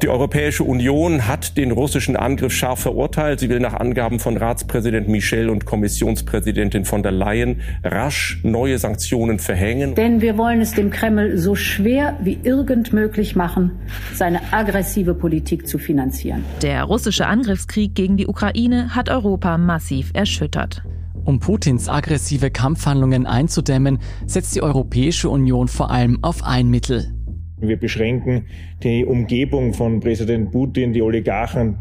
Auch die Europäische Union hat den russischen Angriff scharf verurteilt. Sie will nach Angaben von Ratspräsident Michel und Kommissionspräsidentin von der Leyen rasch neue Sanktionen verhängen. Denn wir wollen es dem Kreml so schwer wie irgend möglich machen, seine aggressive Politik zu finanzieren. Der russische Angriffskrieg gegen die Ukraine hat Europa massiv erschüttert. Um Putins aggressive Kampfhandlungen einzudämmen, setzt die Europäische Union vor allem auf ein Mittel. Wir beschränken die Umgebung von Präsident Putin, die Oligarchen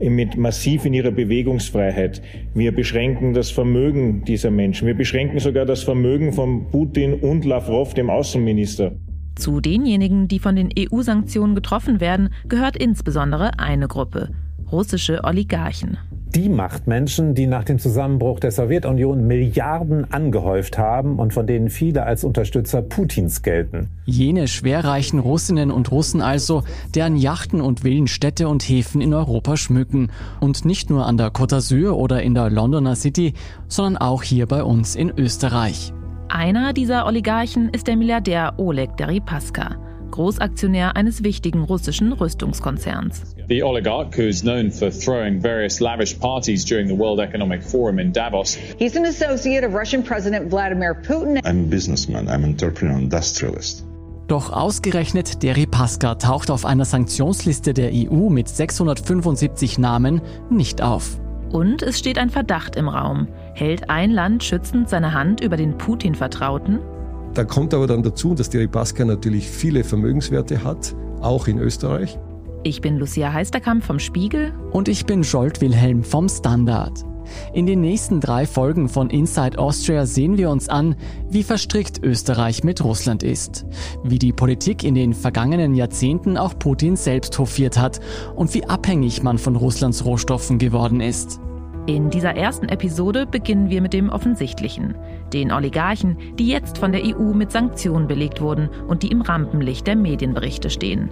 mit massiv in ihrer Bewegungsfreiheit. Wir beschränken das Vermögen dieser Menschen. Wir beschränken sogar das Vermögen von Putin und Lavrov, dem Außenminister. Zu denjenigen, die von den EU-Sanktionen getroffen werden, gehört insbesondere eine Gruppe russische Oligarchen die Machtmenschen, die nach dem Zusammenbruch der Sowjetunion Milliarden angehäuft haben und von denen viele als Unterstützer Putins gelten. Jene schwerreichen Russinnen und Russen also, deren Yachten und Villen Städte und Häfen in Europa schmücken. Und nicht nur an der Côte d'Azur oder in der Londoner City, sondern auch hier bei uns in Österreich. Einer dieser Oligarchen ist der Milliardär Oleg Deripaska. Großaktionär eines wichtigen russischen Rüstungskonzerns. The oligarch, who is known for throwing various lavish parties during the World Economic Forum in Davos. He's an associate of Russian President Vladimir Putin. I'm a businessman, I'm an entrepreneur, industrialist. Doch ausgerechnet Deripaska taucht auf einer Sanktionsliste der EU mit 675 Namen nicht auf. Und es steht ein Verdacht im Raum. Hält ein Land schützend seine Hand über den Putin-Vertrauten? Da kommt aber dann dazu, dass die Ripaska natürlich viele Vermögenswerte hat, auch in Österreich. Ich bin Lucia Heisterkamp vom Spiegel. Und ich bin Scholt Wilhelm vom Standard. In den nächsten drei Folgen von Inside Austria sehen wir uns an, wie verstrickt Österreich mit Russland ist, wie die Politik in den vergangenen Jahrzehnten auch Putin selbst hofiert hat und wie abhängig man von Russlands Rohstoffen geworden ist. In dieser ersten Episode beginnen wir mit dem Offensichtlichen, den Oligarchen, die jetzt von der EU mit Sanktionen belegt wurden und die im Rampenlicht der Medienberichte stehen.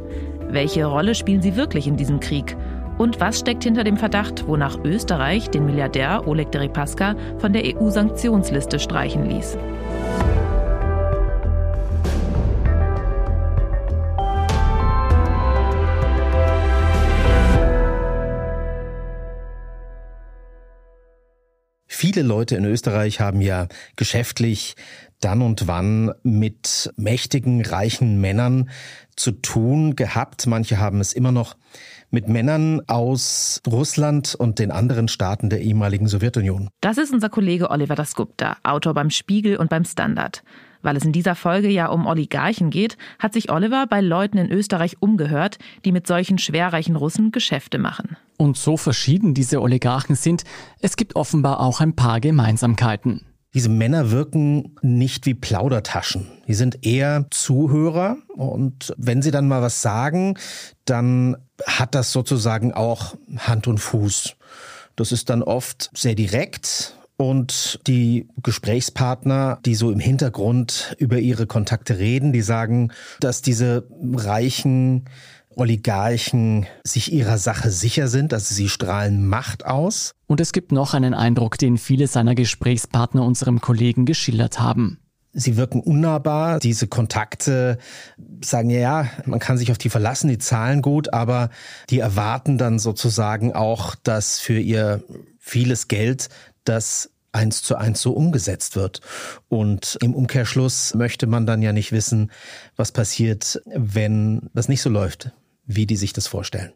Welche Rolle spielen sie wirklich in diesem Krieg? Und was steckt hinter dem Verdacht, wonach Österreich den Milliardär Oleg Deripaska von der EU-Sanktionsliste streichen ließ? Viele Leute in Österreich haben ja geschäftlich dann und wann mit mächtigen, reichen Männern zu tun gehabt. Manche haben es immer noch mit Männern aus Russland und den anderen Staaten der ehemaligen Sowjetunion. Das ist unser Kollege Oliver Dasgupta, Autor beim Spiegel und beim Standard. Weil es in dieser Folge ja um Oligarchen geht, hat sich Oliver bei Leuten in Österreich umgehört, die mit solchen schwerreichen Russen Geschäfte machen. Und so verschieden diese Oligarchen sind, es gibt offenbar auch ein paar Gemeinsamkeiten. Diese Männer wirken nicht wie Plaudertaschen. Die sind eher Zuhörer und wenn sie dann mal was sagen, dann hat das sozusagen auch Hand und Fuß. Das ist dann oft sehr direkt und die Gesprächspartner, die so im Hintergrund über ihre Kontakte reden, die sagen, dass diese reichen Oligarchen sich ihrer Sache sicher sind, dass sie strahlen Macht aus. Und es gibt noch einen Eindruck, den viele seiner Gesprächspartner unserem Kollegen geschildert haben. Sie wirken unnahbar. Diese Kontakte sagen ja, man kann sich auf die verlassen, die zahlen gut, aber die erwarten dann sozusagen auch, dass für ihr vieles Geld das eins zu eins so umgesetzt wird. Und im Umkehrschluss möchte man dann ja nicht wissen, was passiert, wenn das nicht so läuft, wie die sich das vorstellen.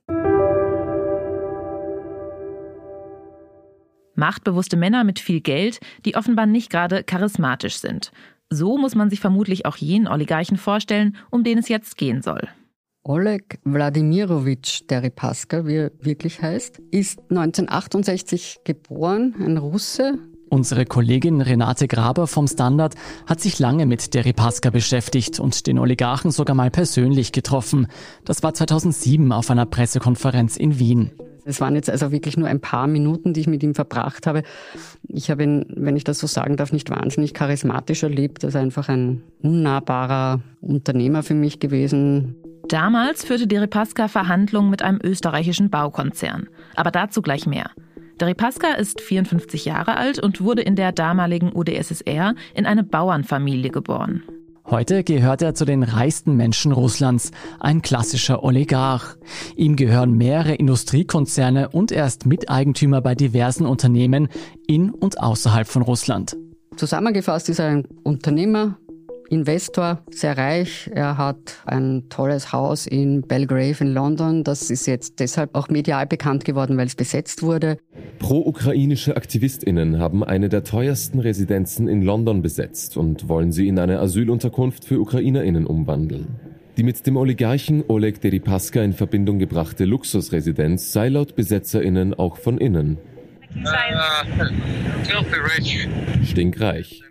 Machtbewusste Männer mit viel Geld, die offenbar nicht gerade charismatisch sind. So muss man sich vermutlich auch jenen Oligarchen vorstellen, um den es jetzt gehen soll. Oleg Wladimirovich Deripaska, wie er wirklich heißt, ist 1968 geboren, ein Russe, Unsere Kollegin Renate Graber vom Standard hat sich lange mit Deripaska beschäftigt und den Oligarchen sogar mal persönlich getroffen. Das war 2007 auf einer Pressekonferenz in Wien. Es waren jetzt also wirklich nur ein paar Minuten, die ich mit ihm verbracht habe. Ich habe ihn, wenn ich das so sagen darf, nicht wahnsinnig charismatisch erlebt. Er ist einfach ein unnahbarer Unternehmer für mich gewesen. Damals führte Deripaska Verhandlungen mit einem österreichischen Baukonzern. Aber dazu gleich mehr. Deripaska ist 54 Jahre alt und wurde in der damaligen UdSSR in eine Bauernfamilie geboren. Heute gehört er zu den reichsten Menschen Russlands, ein klassischer Oligarch. Ihm gehören mehrere Industriekonzerne und er ist Miteigentümer bei diversen Unternehmen in und außerhalb von Russland. Zusammengefasst ist er ein Unternehmer, Investor, sehr reich. Er hat ein tolles Haus in Belgrave in London. Das ist jetzt deshalb auch medial bekannt geworden, weil es besetzt wurde. Pro-ukrainische AktivistInnen haben eine der teuersten Residenzen in London besetzt und wollen sie in eine Asylunterkunft für UkrainerInnen umwandeln. Die mit dem Oligarchen Oleg Deripaska in Verbindung gebrachte Luxusresidenz sei laut BesetzerInnen auch von innen. Stinkreich.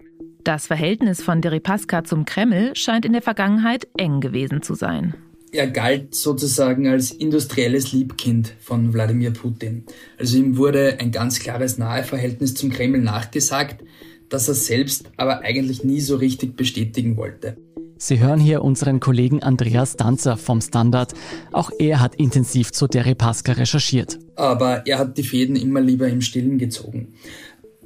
Das Verhältnis von Deripaska zum Kreml scheint in der Vergangenheit eng gewesen zu sein. Er galt sozusagen als industrielles Liebkind von Wladimir Putin. Also ihm wurde ein ganz klares Naheverhältnis zum Kreml nachgesagt, das er selbst aber eigentlich nie so richtig bestätigen wollte. Sie hören hier unseren Kollegen Andreas Danzer vom Standard. Auch er hat intensiv zu Deripaska recherchiert. Aber er hat die Fäden immer lieber im Stillen gezogen.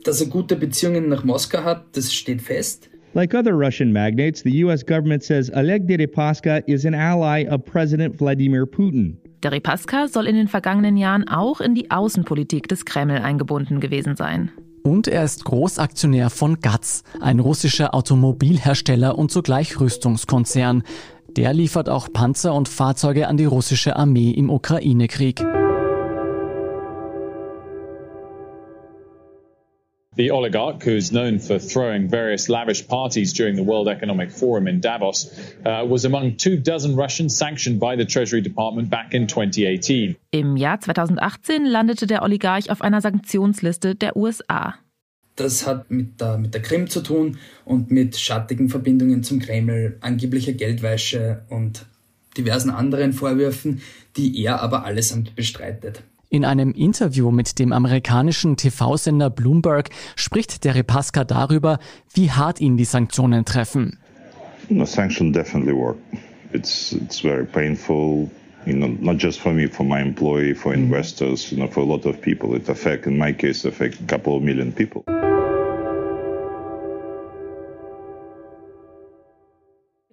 Dass er gute Beziehungen nach Moskau hat, das steht fest. Like other Russian magnates, the US government says Oleg Deripaska is an ally of President Vladimir Putin. Deripaska soll in den vergangenen Jahren auch in die Außenpolitik des Kreml eingebunden gewesen sein. Und er ist Großaktionär von GATS, ein russischer Automobilhersteller und zugleich Rüstungskonzern. Der liefert auch Panzer und Fahrzeuge an die russische Armee im Ukraine-Krieg. The oligarch, who's known for throwing various lavish parties during the World Economic Forum in Davos, uh, was among two dozen Russians sanctioned by the Treasury Department back in 2018. Im Jahr 2018 landete der Oligarch auf einer Sanktionsliste der USA. Das hat mit der, mit der Krim zu tun und mit schattigen Verbindungen zum Kreml, angeblicher Geldwäsche und diversen anderen Vorwürfen, die er aber allesamt bestreitet. In einem Interview mit dem amerikanischen TV-Sender Bloomberg spricht der Repaska darüber, wie hart ihn die Sanktionen treffen. The sanction definitely work. It's it's very painful. You know, not just for me, for my employee, for investors, you know, for a lot of people. It affect, in my case, affect a couple of million people.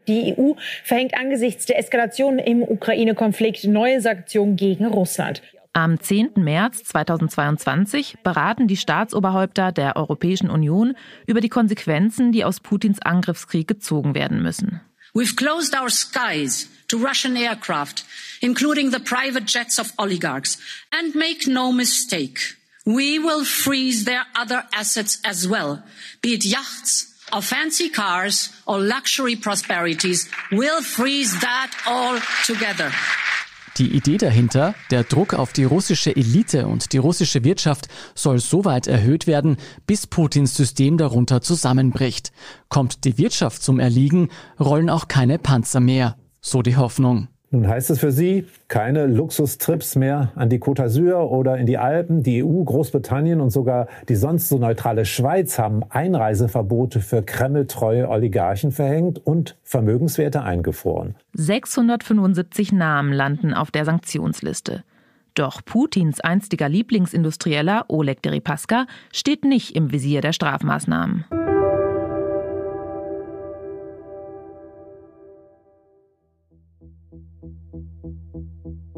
Die EU verhängt angesichts der Eskalation im Ukraine-Konflikt neue Sanktionen gegen Russland. Am 10. März 2022 beraten die Staatsoberhäupter der Europäischen Union über die Konsequenzen, die aus Putins Angriffskrieg gezogen werden müssen. We've closed our skies to Russian aircraft, including the private jets of oligarchs. And make no mistake, we will freeze their other assets as well, be it yachts or fancy cars or luxury prosperities. We'll freeze that all together. Die Idee dahinter, der Druck auf die russische Elite und die russische Wirtschaft soll so weit erhöht werden, bis Putins System darunter zusammenbricht. Kommt die Wirtschaft zum Erliegen, rollen auch keine Panzer mehr. So die Hoffnung. Nun heißt es für Sie, keine Luxustrips mehr an die Côte d'Azur oder in die Alpen. Die EU, Großbritannien und sogar die sonst so neutrale Schweiz haben Einreiseverbote für kremltreue Oligarchen verhängt und Vermögenswerte eingefroren. 675 Namen landen auf der Sanktionsliste. Doch Putins einstiger Lieblingsindustrieller Oleg Deripaska steht nicht im Visier der Strafmaßnahmen.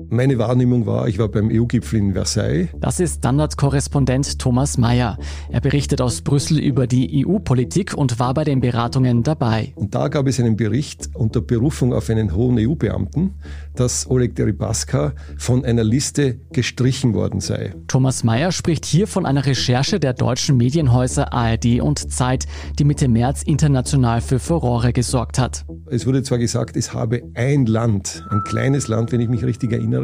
Meine Wahrnehmung war, ich war beim EU-Gipfel in Versailles. Das ist Standardkorrespondent Thomas Mayer. Er berichtet aus Brüssel über die EU-Politik und war bei den Beratungen dabei. Und da gab es einen Bericht unter Berufung auf einen hohen EU-Beamten, dass Oleg Deripaska von einer Liste gestrichen worden sei. Thomas Mayer spricht hier von einer Recherche der deutschen Medienhäuser ARD und Zeit, die Mitte März international für Furore gesorgt hat. Es wurde zwar gesagt, es habe ein Land, ein kleines Land, wenn ich mich richtig erinnere,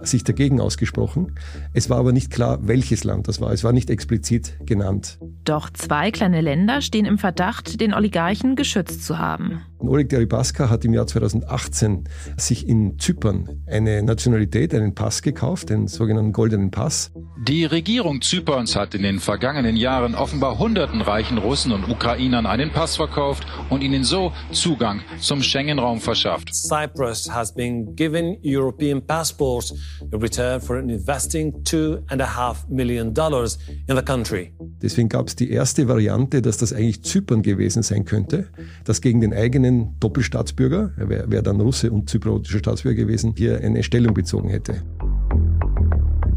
sich dagegen ausgesprochen. Es war aber nicht klar, welches Land das war. Es war nicht explizit genannt. Doch zwei kleine Länder stehen im Verdacht, den Oligarchen geschützt zu haben. Oleg Deripaska hat im Jahr 2018 sich in Zypern eine Nationalität, einen Pass gekauft, den sogenannten goldenen Pass. Die Regierung Zyperns hat in den vergangenen Jahren offenbar hunderten reichen Russen und Ukrainern einen Pass verkauft und ihnen so Zugang zum Schengen-Raum verschafft. Cyprus has been given European passports in return for investing two and a half million dollars in the country. Deswegen gab es die erste Variante, dass das eigentlich Zypern gewesen sein könnte, das gegen den eigenen keinen Doppelstaatsbürger, er wäre wär dann Russe und zypriotischer Staatsbürger gewesen, hier eine Stellung bezogen hätte.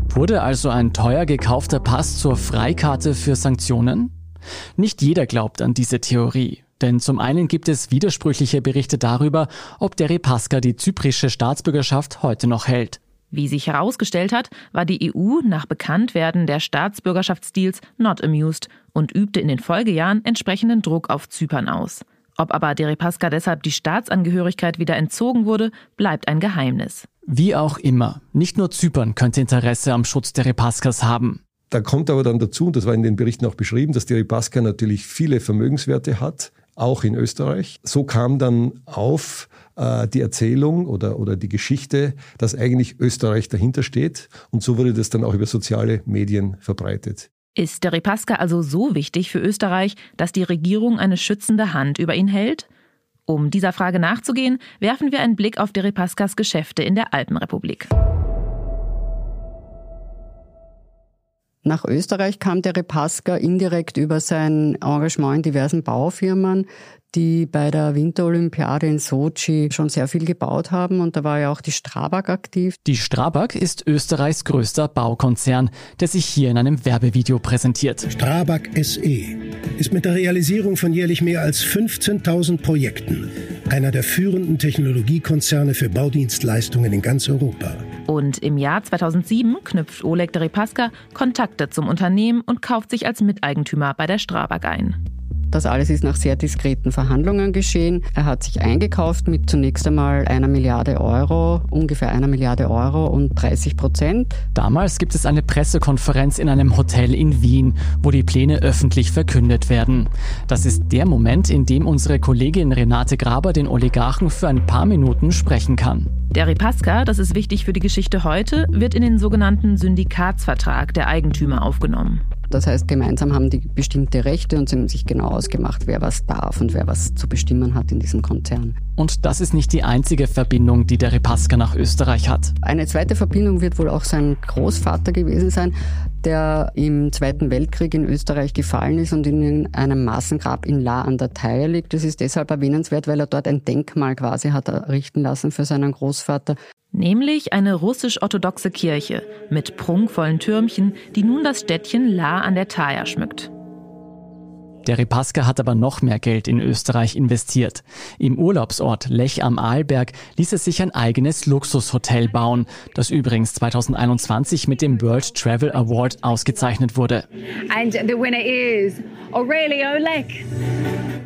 Wurde also ein teuer gekaufter Pass zur Freikarte für Sanktionen? Nicht jeder glaubt an diese Theorie. Denn zum einen gibt es widersprüchliche Berichte darüber, ob Deripaska die zyprische Staatsbürgerschaft heute noch hält. Wie sich herausgestellt hat, war die EU nach Bekanntwerden der Staatsbürgerschaftsdeals not amused und übte in den Folgejahren entsprechenden Druck auf Zypern aus. Ob aber Deripaska deshalb die Staatsangehörigkeit wieder entzogen wurde, bleibt ein Geheimnis. Wie auch immer, nicht nur Zypern könnte Interesse am Schutz Deripaskas haben. Da kommt aber dann dazu, und das war in den Berichten auch beschrieben, dass Deripaska natürlich viele Vermögenswerte hat, auch in Österreich. So kam dann auf äh, die Erzählung oder, oder die Geschichte, dass eigentlich Österreich dahinter steht. Und so wurde das dann auch über soziale Medien verbreitet. Ist der Repaska also so wichtig für Österreich, dass die Regierung eine schützende Hand über ihn hält? Um dieser Frage nachzugehen, werfen wir einen Blick auf Deripaskas Geschäfte in der Alpenrepublik. Nach Österreich kam der Repaska indirekt über sein Engagement in diversen Baufirmen, die bei der Winterolympiade in Sochi schon sehr viel gebaut haben und da war ja auch die Strabag aktiv. Die Strabag ist Österreichs größter Baukonzern, der sich hier in einem Werbevideo präsentiert. Strabag SE ist mit der Realisierung von jährlich mehr als 15.000 Projekten einer der führenden Technologiekonzerne für Baudienstleistungen in ganz Europa. Und im Jahr 2007 knüpft Oleg Deripaska Kontakte zum Unternehmen und kauft sich als Miteigentümer bei der Strabag ein. Das alles ist nach sehr diskreten Verhandlungen geschehen. Er hat sich eingekauft mit zunächst einmal einer Milliarde Euro, ungefähr einer Milliarde Euro und 30 Prozent. Damals gibt es eine Pressekonferenz in einem Hotel in Wien, wo die Pläne öffentlich verkündet werden. Das ist der Moment, in dem unsere Kollegin Renate Graber den Oligarchen für ein paar Minuten sprechen kann. Der Ripaska, das ist wichtig für die Geschichte heute, wird in den sogenannten Syndikatsvertrag der Eigentümer aufgenommen. Das heißt, gemeinsam haben die bestimmte Rechte und sie haben sich genau ausgemacht, wer was darf und wer was zu bestimmen hat in diesem Konzern. Und das ist nicht die einzige Verbindung, die der Repaska nach Österreich hat. Eine zweite Verbindung wird wohl auch sein Großvater gewesen sein, der im Zweiten Weltkrieg in Österreich gefallen ist und in einem Massengrab in La an der Thaya liegt. Das ist deshalb erwähnenswert, weil er dort ein Denkmal quasi hat errichten lassen für seinen Großvater. Nämlich eine russisch-orthodoxe Kirche mit prunkvollen Türmchen, die nun das Städtchen La an der Thaya schmückt. Der Repaska hat aber noch mehr Geld in Österreich investiert. Im Urlaubsort Lech am Arlberg ließ es sich ein eigenes Luxushotel bauen, das übrigens 2021 mit dem World Travel Award ausgezeichnet wurde. And the winner is Aurelio Lech.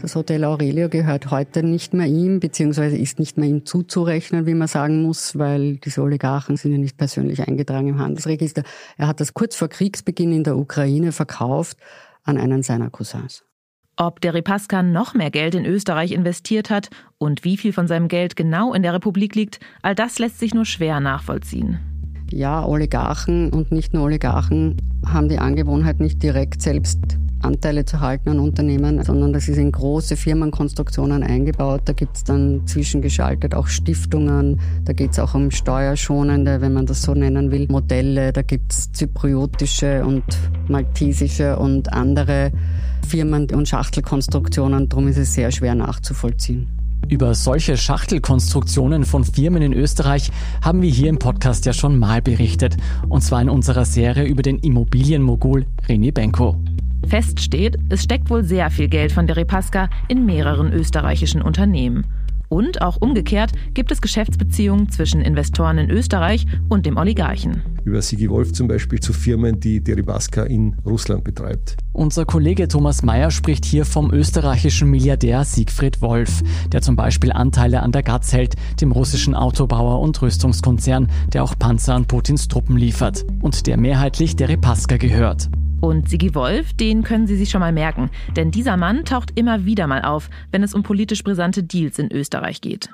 Das Hotel Aurelio gehört heute nicht mehr ihm, beziehungsweise ist nicht mehr ihm zuzurechnen, wie man sagen muss, weil diese Oligarchen sind ja nicht persönlich eingetragen im Handelsregister. Er hat das kurz vor Kriegsbeginn in der Ukraine verkauft an einen seiner Cousins. Ob der Ripaska noch mehr Geld in Österreich investiert hat und wie viel von seinem Geld genau in der Republik liegt, all das lässt sich nur schwer nachvollziehen. Ja, Oligarchen und nicht nur Oligarchen haben die Angewohnheit, nicht direkt selbst Anteile zu halten an Unternehmen, sondern das ist in große Firmenkonstruktionen eingebaut. Da gibt es dann zwischengeschaltet auch Stiftungen, da geht es auch um steuerschonende, wenn man das so nennen will, Modelle. Da gibt es zypriotische und maltesische und andere Firmen und Schachtelkonstruktionen. Darum ist es sehr schwer nachzuvollziehen. Über solche Schachtelkonstruktionen von Firmen in Österreich haben wir hier im Podcast ja schon mal berichtet. Und zwar in unserer Serie über den Immobilienmogul René Benko. Fest steht, es steckt wohl sehr viel Geld von der Repaska in mehreren österreichischen Unternehmen. Und auch umgekehrt gibt es Geschäftsbeziehungen zwischen Investoren in Österreich und dem Oligarchen. Über Sigi Wolf zum Beispiel zu Firmen, die Deripaska in Russland betreibt. Unser Kollege Thomas Mayer spricht hier vom österreichischen Milliardär Siegfried Wolf, der zum Beispiel Anteile an der Gatz hält, dem russischen Autobauer und Rüstungskonzern, der auch Panzer an Putins Truppen liefert und der mehrheitlich Deripaska gehört. Und Sigi Wolf, den können Sie sich schon mal merken, denn dieser Mann taucht immer wieder mal auf, wenn es um politisch brisante Deals in Österreich geht.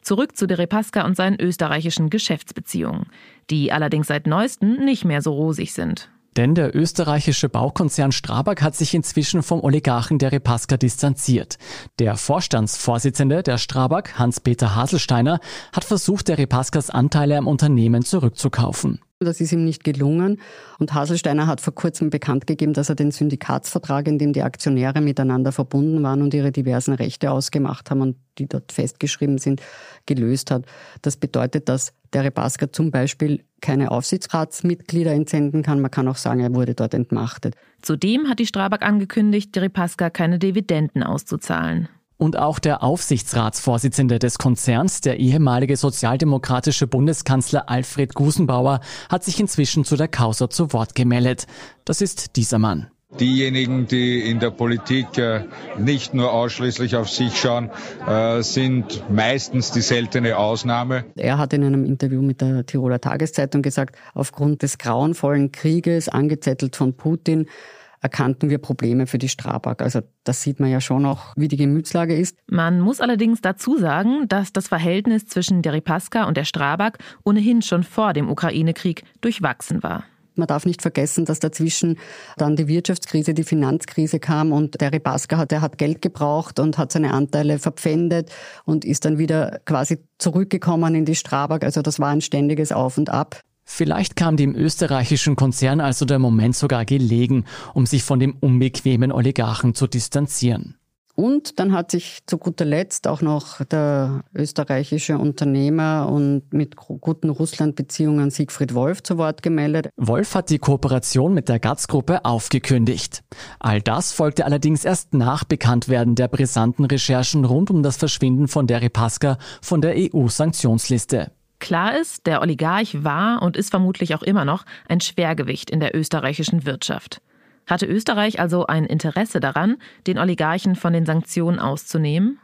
Zurück zu Deripaska und seinen österreichischen Geschäftsbeziehungen, die allerdings seit neuestem nicht mehr so rosig sind. Denn der österreichische Baukonzern Strabag hat sich inzwischen vom Oligarchen Deripaska distanziert. Der Vorstandsvorsitzende der Strabag, Hans-Peter Haselsteiner, hat versucht, Deripaskas Anteile am Unternehmen zurückzukaufen. Das ist ihm nicht gelungen. Und Haselsteiner hat vor kurzem bekannt gegeben, dass er den Syndikatsvertrag, in dem die Aktionäre miteinander verbunden waren und ihre diversen Rechte ausgemacht haben und die dort festgeschrieben sind, gelöst hat. Das bedeutet, dass der Repaska zum Beispiel keine Aufsichtsratsmitglieder entsenden kann. Man kann auch sagen, er wurde dort entmachtet. Zudem hat die Strabag angekündigt, Deripaska keine Dividenden auszuzahlen. Und auch der Aufsichtsratsvorsitzende des Konzerns, der ehemalige sozialdemokratische Bundeskanzler Alfred Gusenbauer, hat sich inzwischen zu der Causa zu Wort gemeldet. Das ist dieser Mann. Diejenigen, die in der Politik äh, nicht nur ausschließlich auf sich schauen, äh, sind meistens die seltene Ausnahme. Er hat in einem Interview mit der Tiroler Tageszeitung gesagt, aufgrund des grauenvollen Krieges, angezettelt von Putin, erkannten wir Probleme für die Strabag. Also das sieht man ja schon noch, wie die Gemütslage ist. Man muss allerdings dazu sagen, dass das Verhältnis zwischen der Ripaska und der Strabag ohnehin schon vor dem Ukraine-Krieg durchwachsen war. Man darf nicht vergessen, dass dazwischen dann die Wirtschaftskrise, die Finanzkrise kam und der Ripaska hat, der hat Geld gebraucht und hat seine Anteile verpfändet und ist dann wieder quasi zurückgekommen in die Strabag. Also das war ein ständiges Auf und Ab. Vielleicht kam dem österreichischen Konzern also der Moment sogar gelegen, um sich von dem unbequemen Oligarchen zu distanzieren. Und dann hat sich zu guter Letzt auch noch der österreichische Unternehmer und mit guten Russland-Beziehungen Siegfried Wolf zu Wort gemeldet. Wolf hat die Kooperation mit der GATS-Gruppe aufgekündigt. All das folgte allerdings erst nach Bekanntwerden der brisanten Recherchen rund um das Verschwinden von Derry Paska von der EU-Sanktionsliste. Klar ist, der Oligarch war und ist vermutlich auch immer noch ein Schwergewicht in der österreichischen Wirtschaft. Hatte Österreich also ein Interesse daran, den Oligarchen von den Sanktionen auszunehmen?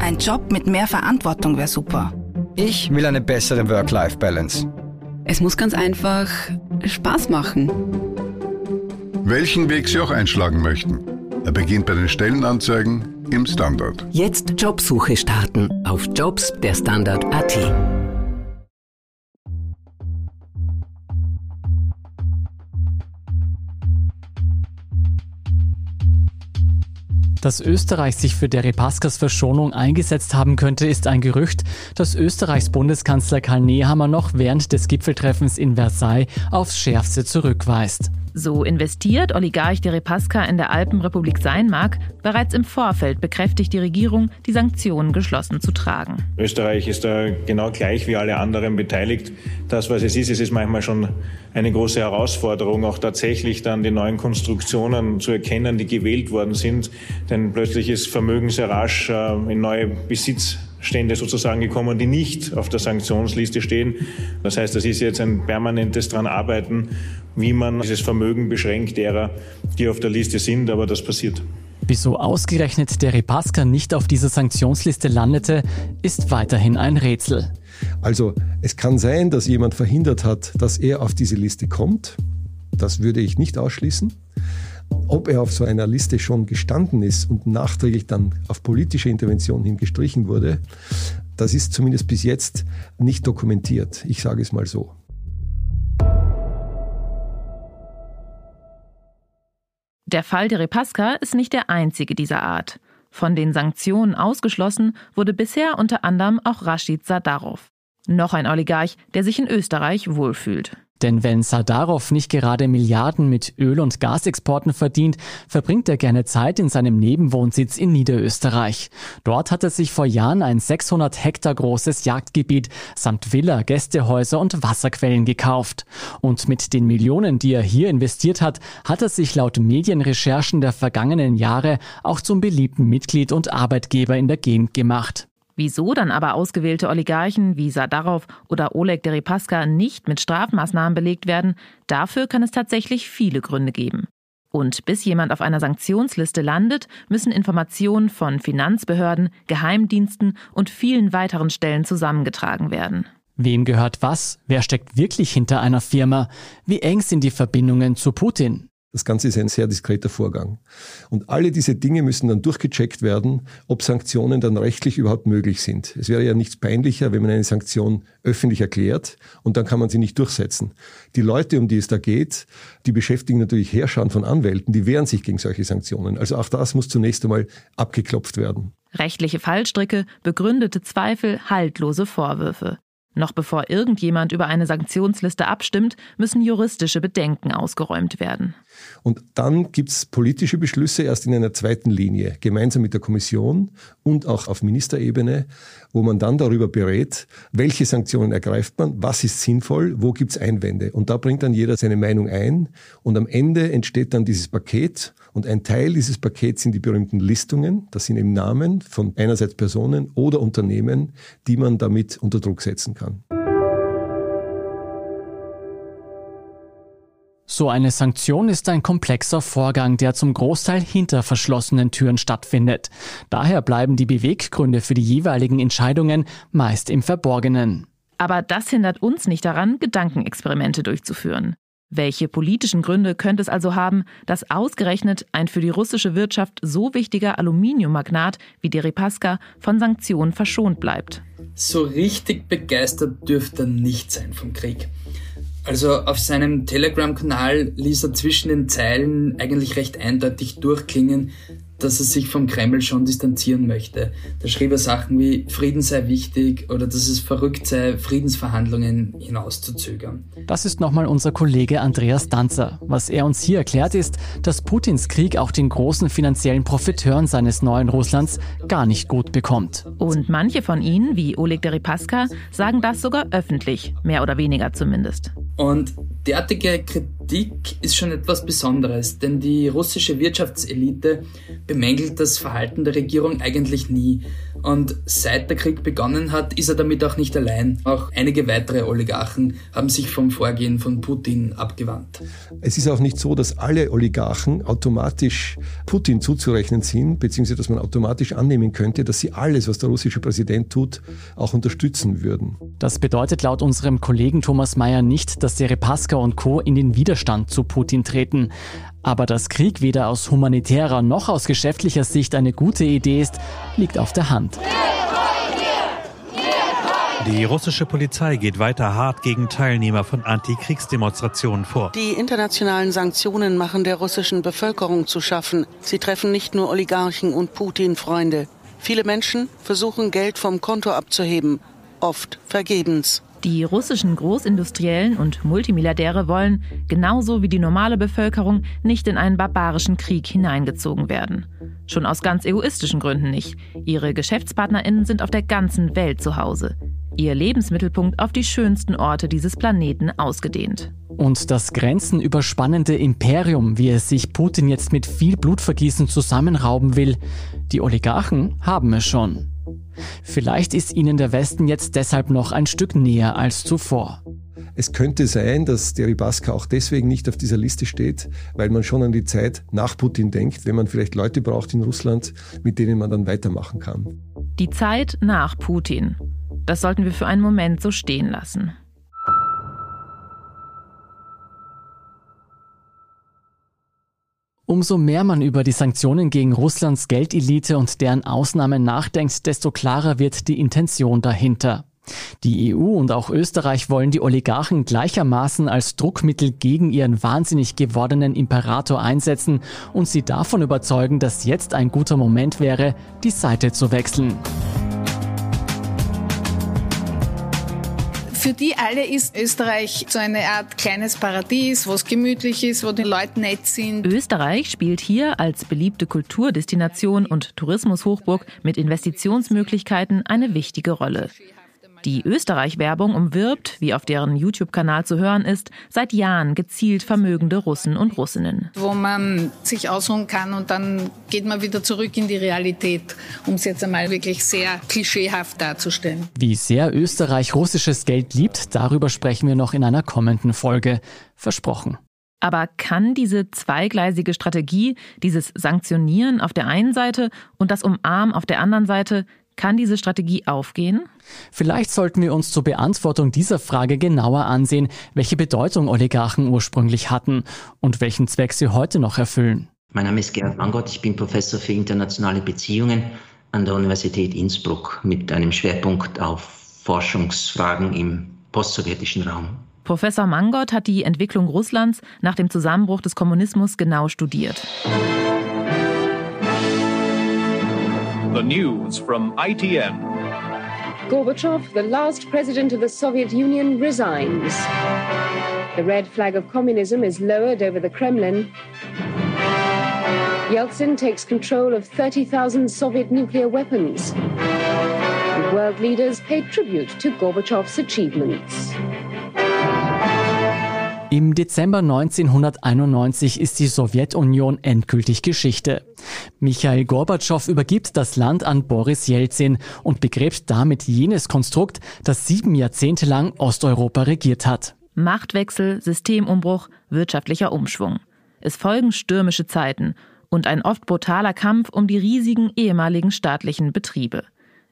Ein Job mit mehr Verantwortung wäre super. Ich will eine bessere Work-Life-Balance. Es muss ganz einfach Spaß machen. Welchen Weg Sie auch einschlagen möchten. Er beginnt bei den Stellenanzeigen im Standard. Jetzt Jobsuche starten auf Jobs der Standard.at. Dass Österreich sich für Deripaskas Verschonung eingesetzt haben könnte, ist ein Gerücht, das Österreichs Bundeskanzler Karl Nehammer noch während des Gipfeltreffens in Versailles aufs Schärfste zurückweist. So investiert Oligarch Deripaska in der Alpenrepublik sein mag, bereits im Vorfeld bekräftigt die Regierung, die Sanktionen geschlossen zu tragen. Österreich ist da genau gleich wie alle anderen beteiligt. Das, was es ist, es ist manchmal schon eine große Herausforderung, auch tatsächlich dann die neuen Konstruktionen zu erkennen, die gewählt worden sind. Denn plötzlich ist Vermögen sehr rasch äh, in neue Besitz Stände sozusagen gekommen, die nicht auf der Sanktionsliste stehen. Das heißt, das ist jetzt ein permanentes dran arbeiten, wie man dieses Vermögen beschränkt derer, die auf der Liste sind, aber das passiert. Wieso ausgerechnet der Repaska nicht auf dieser Sanktionsliste landete, ist weiterhin ein Rätsel. Also es kann sein, dass jemand verhindert hat, dass er auf diese Liste kommt. Das würde ich nicht ausschließen. Ob er auf so einer Liste schon gestanden ist und nachträglich dann auf politische Intervention hin gestrichen wurde, das ist zumindest bis jetzt nicht dokumentiert. Ich sage es mal so. Der Fall der Repaska ist nicht der einzige dieser Art. Von den Sanktionen ausgeschlossen wurde bisher unter anderem auch Rashid Sadarov. Noch ein Oligarch, der sich in Österreich wohlfühlt. Denn wenn Sadarov nicht gerade Milliarden mit Öl- und Gasexporten verdient, verbringt er gerne Zeit in seinem Nebenwohnsitz in Niederösterreich. Dort hat er sich vor Jahren ein 600 Hektar großes Jagdgebiet samt Villa, Gästehäuser und Wasserquellen gekauft. Und mit den Millionen, die er hier investiert hat, hat er sich laut Medienrecherchen der vergangenen Jahre auch zum beliebten Mitglied und Arbeitgeber in der Gegend gemacht. Wieso dann aber ausgewählte Oligarchen wie Sadarov oder Oleg Deripaska nicht mit Strafmaßnahmen belegt werden, dafür kann es tatsächlich viele Gründe geben. Und bis jemand auf einer Sanktionsliste landet, müssen Informationen von Finanzbehörden, Geheimdiensten und vielen weiteren Stellen zusammengetragen werden. Wem gehört was? Wer steckt wirklich hinter einer Firma? Wie eng sind die Verbindungen zu Putin? Das Ganze ist ein sehr diskreter Vorgang. Und alle diese Dinge müssen dann durchgecheckt werden, ob Sanktionen dann rechtlich überhaupt möglich sind. Es wäre ja nichts peinlicher, wenn man eine Sanktion öffentlich erklärt und dann kann man sie nicht durchsetzen. Die Leute, um die es da geht, die beschäftigen natürlich Herrscher von Anwälten, die wehren sich gegen solche Sanktionen. Also auch das muss zunächst einmal abgeklopft werden. Rechtliche Fallstricke, begründete Zweifel, haltlose Vorwürfe. Noch bevor irgendjemand über eine Sanktionsliste abstimmt, müssen juristische Bedenken ausgeräumt werden. Und dann gibt es politische Beschlüsse erst in einer zweiten Linie, gemeinsam mit der Kommission und auch auf Ministerebene, wo man dann darüber berät, welche Sanktionen ergreift man, was ist sinnvoll, wo gibt es Einwände. Und da bringt dann jeder seine Meinung ein und am Ende entsteht dann dieses Paket und ein Teil dieses Pakets sind die berühmten Listungen. Das sind eben Namen von einerseits Personen oder Unternehmen, die man damit unter Druck setzen kann. So eine Sanktion ist ein komplexer Vorgang, der zum Großteil hinter verschlossenen Türen stattfindet. Daher bleiben die Beweggründe für die jeweiligen Entscheidungen meist im Verborgenen. Aber das hindert uns nicht daran, Gedankenexperimente durchzuführen. Welche politischen Gründe könnte es also haben, dass ausgerechnet ein für die russische Wirtschaft so wichtiger Aluminiummagnat wie Deripaska von Sanktionen verschont bleibt? So richtig begeistert dürfte er nicht sein vom Krieg. Also auf seinem Telegram-Kanal ließ er zwischen den Zeilen eigentlich recht eindeutig durchklingen, dass er sich vom Kreml schon distanzieren möchte. Da schrieb er Sachen wie Frieden sei wichtig oder dass es verrückt sei, Friedensverhandlungen hinauszuzögern. Das ist nochmal unser Kollege Andreas Danzer. Was er uns hier erklärt ist, dass Putins Krieg auch den großen finanziellen Profiteuren seines neuen Russlands gar nicht gut bekommt. Und manche von ihnen, wie Oleg Deripaska, sagen das sogar öffentlich, mehr oder weniger zumindest. Und derartige Kritik ist schon etwas Besonderes, denn die russische Wirtschaftselite bemängelt das Verhalten der Regierung eigentlich nie. Und seit der Krieg begonnen hat, ist er damit auch nicht allein. Auch einige weitere Oligarchen haben sich vom Vorgehen von Putin abgewandt. Es ist auch nicht so, dass alle Oligarchen automatisch Putin zuzurechnen sind, beziehungsweise dass man automatisch annehmen könnte, dass sie alles, was der russische Präsident tut, auch unterstützen würden. Das bedeutet laut unserem Kollegen Thomas Mayer nicht, dass Deripaska und Co. in den Widerstand zu Putin treten. Aber dass Krieg weder aus humanitärer noch aus geschäftlicher Sicht eine gute Idee ist, liegt auf der Hand. Die russische Polizei geht weiter hart gegen Teilnehmer von Antikriegsdemonstrationen vor. Die internationalen Sanktionen machen der russischen Bevölkerung zu schaffen. Sie treffen nicht nur Oligarchen und Putin-Freunde. Viele Menschen versuchen Geld vom Konto abzuheben, oft vergebens. Die russischen Großindustriellen und Multimilliardäre wollen, genauso wie die normale Bevölkerung, nicht in einen barbarischen Krieg hineingezogen werden. Schon aus ganz egoistischen Gründen nicht. Ihre Geschäftspartnerinnen sind auf der ganzen Welt zu Hause. Ihr Lebensmittelpunkt auf die schönsten Orte dieses Planeten ausgedehnt. Und das grenzenüberspannende Imperium, wie es sich Putin jetzt mit viel Blutvergießen zusammenrauben will, die Oligarchen haben es schon. Vielleicht ist ihnen der Westen jetzt deshalb noch ein Stück näher als zuvor. Es könnte sein, dass Deripaska auch deswegen nicht auf dieser Liste steht, weil man schon an die Zeit nach Putin denkt, wenn man vielleicht Leute braucht in Russland, mit denen man dann weitermachen kann. Die Zeit nach Putin. Das sollten wir für einen Moment so stehen lassen. Umso mehr man über die Sanktionen gegen Russlands Geldelite und deren Ausnahmen nachdenkt, desto klarer wird die Intention dahinter. Die EU und auch Österreich wollen die Oligarchen gleichermaßen als Druckmittel gegen ihren wahnsinnig gewordenen Imperator einsetzen und sie davon überzeugen, dass jetzt ein guter Moment wäre, die Seite zu wechseln. Für die alle ist Österreich so eine Art kleines Paradies, wo es gemütlich ist, wo die Leute nett sind. Österreich spielt hier als beliebte Kulturdestination und Tourismushochburg mit Investitionsmöglichkeiten eine wichtige Rolle. Die Österreich-Werbung umwirbt, wie auf deren YouTube-Kanal zu hören ist, seit Jahren gezielt vermögende Russen und Russinnen. Wo man sich ausruhen kann und dann geht man wieder zurück in die Realität, um es jetzt einmal wirklich sehr klischeehaft darzustellen. Wie sehr Österreich russisches Geld liebt, darüber sprechen wir noch in einer kommenden Folge. Versprochen. Aber kann diese zweigleisige Strategie, dieses Sanktionieren auf der einen Seite und das Umarmen auf der anderen Seite Kann diese Strategie aufgehen? Vielleicht sollten wir uns zur Beantwortung dieser Frage genauer ansehen, welche Bedeutung Oligarchen ursprünglich hatten und welchen Zweck sie heute noch erfüllen. Mein Name ist Gerhard Mangott, ich bin Professor für internationale Beziehungen an der Universität Innsbruck mit einem Schwerpunkt auf Forschungsfragen im postsowjetischen Raum. Professor Mangott hat die Entwicklung Russlands nach dem Zusammenbruch des Kommunismus genau studiert. The news from ITN. Gorbachev, the last president of the Soviet Union, resigns. The red flag of communism is lowered over the Kremlin. Yeltsin takes control of 30,000 Soviet nuclear weapons. And world leaders pay tribute to Gorbachev's achievements. Im Dezember 1991 ist die Sowjetunion endgültig Geschichte. Michael Gorbatschow übergibt das Land an Boris Jelzin und begräbt damit jenes Konstrukt, das sieben Jahrzehnte lang Osteuropa regiert hat. Machtwechsel, Systemumbruch, wirtschaftlicher Umschwung. Es folgen stürmische Zeiten und ein oft brutaler Kampf um die riesigen ehemaligen staatlichen Betriebe.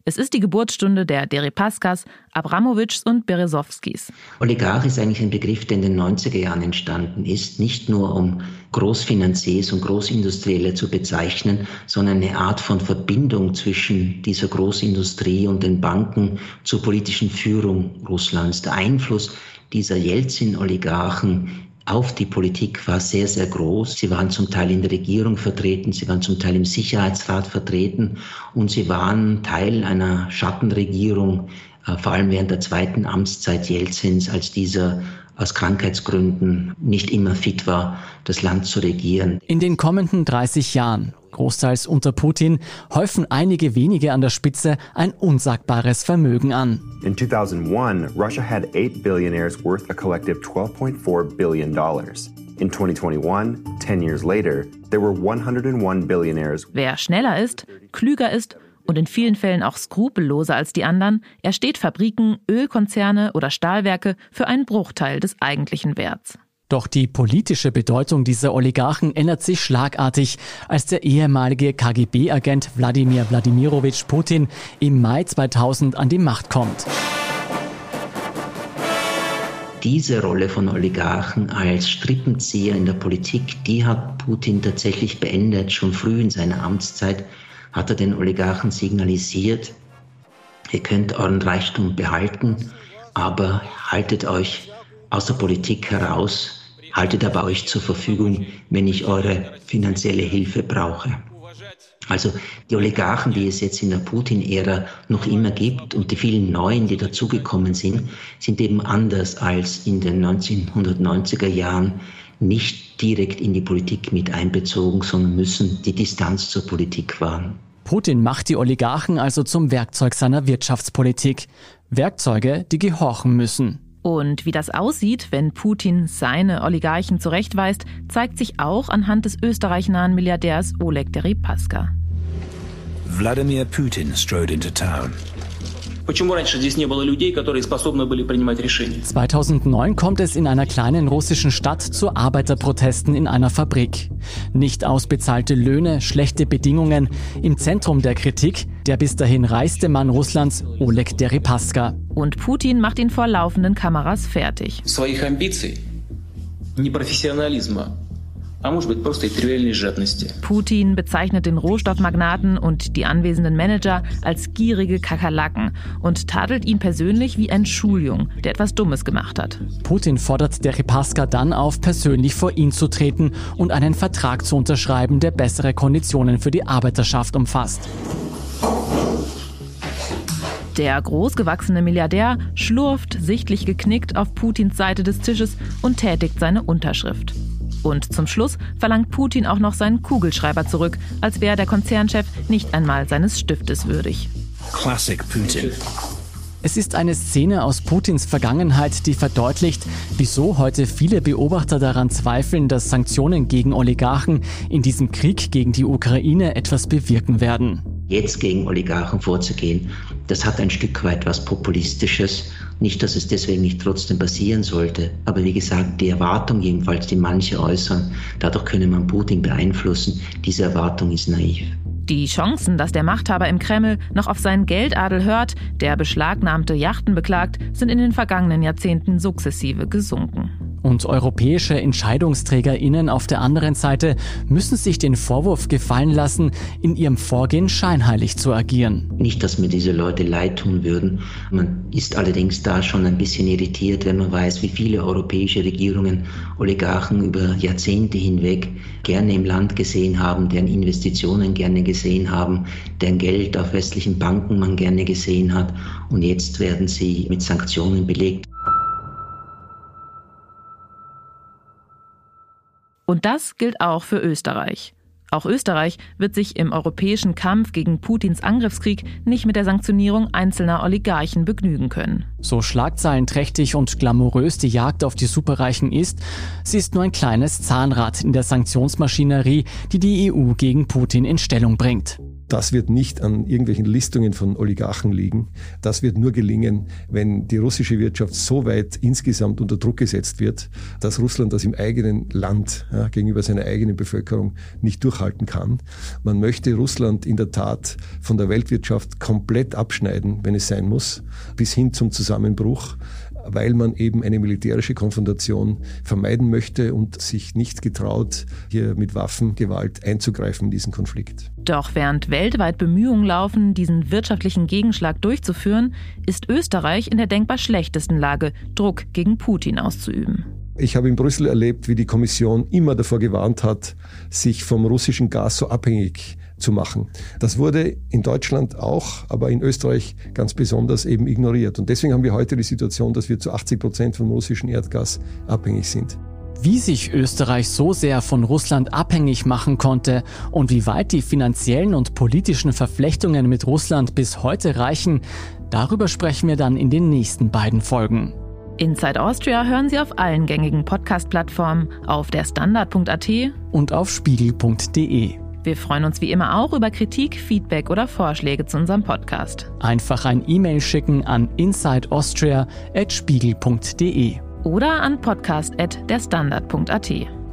Es ist die Geburtsstunde der Deripaskas, Abramowitschs und Berezowskis. Oligarch ist eigentlich ein Begriff, der in den 90er Jahren entstanden ist, nicht nur um Großfinanziers und Großindustrielle zu bezeichnen, sondern eine Art von Verbindung zwischen dieser Großindustrie und den Banken zur politischen Führung Russlands. Der Einfluss dieser Jelzin-Oligarchen auf die Politik war sehr, sehr groß. Sie waren zum Teil in der Regierung vertreten, sie waren zum Teil im Sicherheitsrat vertreten und sie waren Teil einer Schattenregierung, äh, vor allem während der zweiten Amtszeit Jelzins, als dieser aus Krankheitsgründen nicht immer fit war, das Land zu regieren. In den kommenden 30 Jahren, großteils unter Putin, häufen einige wenige an der Spitze ein unsagbares Vermögen an. In 2001, Russia had 8 billionaires worth a collective 12.4 billion dollars. In 2021, 10 years later, there were 101 billionaires. Wer schneller ist, klüger ist und in vielen Fällen auch skrupelloser als die anderen, ersteht Fabriken, Ölkonzerne oder Stahlwerke für einen Bruchteil des eigentlichen Werts. Doch die politische Bedeutung dieser Oligarchen ändert sich schlagartig, als der ehemalige KGB-Agent Wladimir Wladimirovich Putin im Mai 2000 an die Macht kommt. Diese Rolle von Oligarchen als Strippenzieher in der Politik, die hat Putin tatsächlich beendet, schon früh in seiner Amtszeit hat er den Oligarchen signalisiert, ihr könnt euren Reichtum behalten, aber haltet euch aus der Politik heraus, haltet aber euch zur Verfügung, wenn ich eure finanzielle Hilfe brauche. Also die Oligarchen, die es jetzt in der Putin-Ära noch immer gibt und die vielen neuen, die dazugekommen sind, sind eben anders als in den 1990er Jahren nicht direkt in die Politik mit einbezogen, sondern müssen die Distanz zur Politik wahren. Putin macht die Oligarchen also zum Werkzeug seiner Wirtschaftspolitik. Werkzeuge, die gehorchen müssen. Und wie das aussieht, wenn Putin seine Oligarchen zurechtweist, zeigt sich auch anhand des österreichnahen Milliardärs Oleg Deripaska. Vladimir Putin strode into town. 2009 kommt es in einer kleinen russischen Stadt zu Arbeiterprotesten in einer Fabrik. Nicht ausbezahlte Löhne, schlechte Bedingungen. Im Zentrum der Kritik der bis dahin reichste Mann Russlands, Oleg Deripaska. Und Putin macht ihn vor laufenden Kameras fertig. Своих амбиций, непрофессионализма Putin bezeichnet den Rohstoffmagnaten und die anwesenden Manager als gierige Kakerlaken und tadelt ihn persönlich wie ein Schuljung, der etwas Dummes gemacht hat. Putin fordert Deripaska dann auf, persönlich vor ihn zu treten und einen Vertrag zu unterschreiben, der bessere Konditionen für die Arbeiterschaft umfasst. Der großgewachsene Milliardär schlurft sichtlich geknickt auf Putins Seite des Tisches und tätigt seine Unterschrift. Und zum Schluss verlangt Putin auch noch seinen Kugelschreiber zurück, als wäre der Konzernchef nicht einmal seines Stiftes würdig. Classic Putin. Es ist eine Szene aus Putins Vergangenheit, die verdeutlicht, wieso heute viele Beobachter daran zweifeln, dass Sanktionen gegen Oligarchen in diesem Krieg gegen die Ukraine etwas bewirken werden jetzt gegen Oligarchen vorzugehen, das hat ein Stück weit was Populistisches. Nicht, dass es deswegen nicht trotzdem passieren sollte. Aber wie gesagt, die Erwartung jedenfalls, die manche äußern, dadurch könne man Putin beeinflussen, diese Erwartung ist naiv. Die Chancen, dass der Machthaber im Kreml noch auf seinen Geldadel hört, der beschlagnahmte Yachten beklagt, sind in den vergangenen Jahrzehnten sukzessive gesunken. Und europäische EntscheidungsträgerInnen auf der anderen Seite müssen sich den Vorwurf gefallen lassen, in ihrem Vorgehen scheinheilig zu agieren. Nicht, dass mir diese Leute leid tun würden. Man ist allerdings da schon ein bisschen irritiert, wenn man weiß, wie viele europäische Regierungen Oligarchen über Jahrzehnte hinweg gerne im Land gesehen haben, deren Investitionen gerne gesehen haben, deren Geld auf westlichen Banken man gerne gesehen hat. Und jetzt werden sie mit Sanktionen belegt. Und das gilt auch für Österreich. Auch Österreich wird sich im europäischen Kampf gegen Putins Angriffskrieg nicht mit der Sanktionierung einzelner Oligarchen begnügen können. So schlagzeilenträchtig und glamourös die Jagd auf die Superreichen ist, sie ist nur ein kleines Zahnrad in der Sanktionsmaschinerie, die die EU gegen Putin in Stellung bringt. Das wird nicht an irgendwelchen Listungen von Oligarchen liegen. Das wird nur gelingen, wenn die russische Wirtschaft so weit insgesamt unter Druck gesetzt wird, dass Russland das im eigenen Land ja, gegenüber seiner eigenen Bevölkerung nicht durchhalten kann. Man möchte Russland in der Tat von der Weltwirtschaft komplett abschneiden, wenn es sein muss, bis hin zum Zusammenbruch weil man eben eine militärische Konfrontation vermeiden möchte und sich nicht getraut, hier mit Waffengewalt einzugreifen in diesen Konflikt. Doch während weltweit Bemühungen laufen, diesen wirtschaftlichen Gegenschlag durchzuführen, ist Österreich in der denkbar schlechtesten Lage, Druck gegen Putin auszuüben. Ich habe in Brüssel erlebt, wie die Kommission immer davor gewarnt hat, sich vom russischen Gas so abhängig zu machen. Das wurde in Deutschland auch, aber in Österreich ganz besonders eben ignoriert. Und deswegen haben wir heute die Situation, dass wir zu 80 Prozent vom russischen Erdgas abhängig sind. Wie sich Österreich so sehr von Russland abhängig machen konnte und wie weit die finanziellen und politischen Verflechtungen mit Russland bis heute reichen, darüber sprechen wir dann in den nächsten beiden Folgen. Inside Austria hören Sie auf allen gängigen Podcast-Plattformen, auf der Standard.at und auf spiegel.de. Wir freuen uns wie immer auch über Kritik, Feedback oder Vorschläge zu unserem Podcast. Einfach ein E-Mail schicken an insideaustria.spiegel.de oder an podcast.derstandard.at.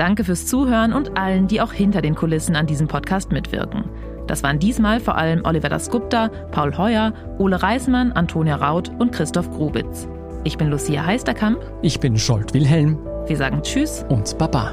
Danke fürs Zuhören und allen, die auch hinter den Kulissen an diesem Podcast mitwirken. Das waren diesmal vor allem Oliver Dasgupta, Paul Heuer, Ole Reismann, Antonia Raut und Christoph Grubitz. Ich bin Lucia Heisterkamp. Ich bin Scholt Wilhelm. Wir sagen Tschüss und Baba.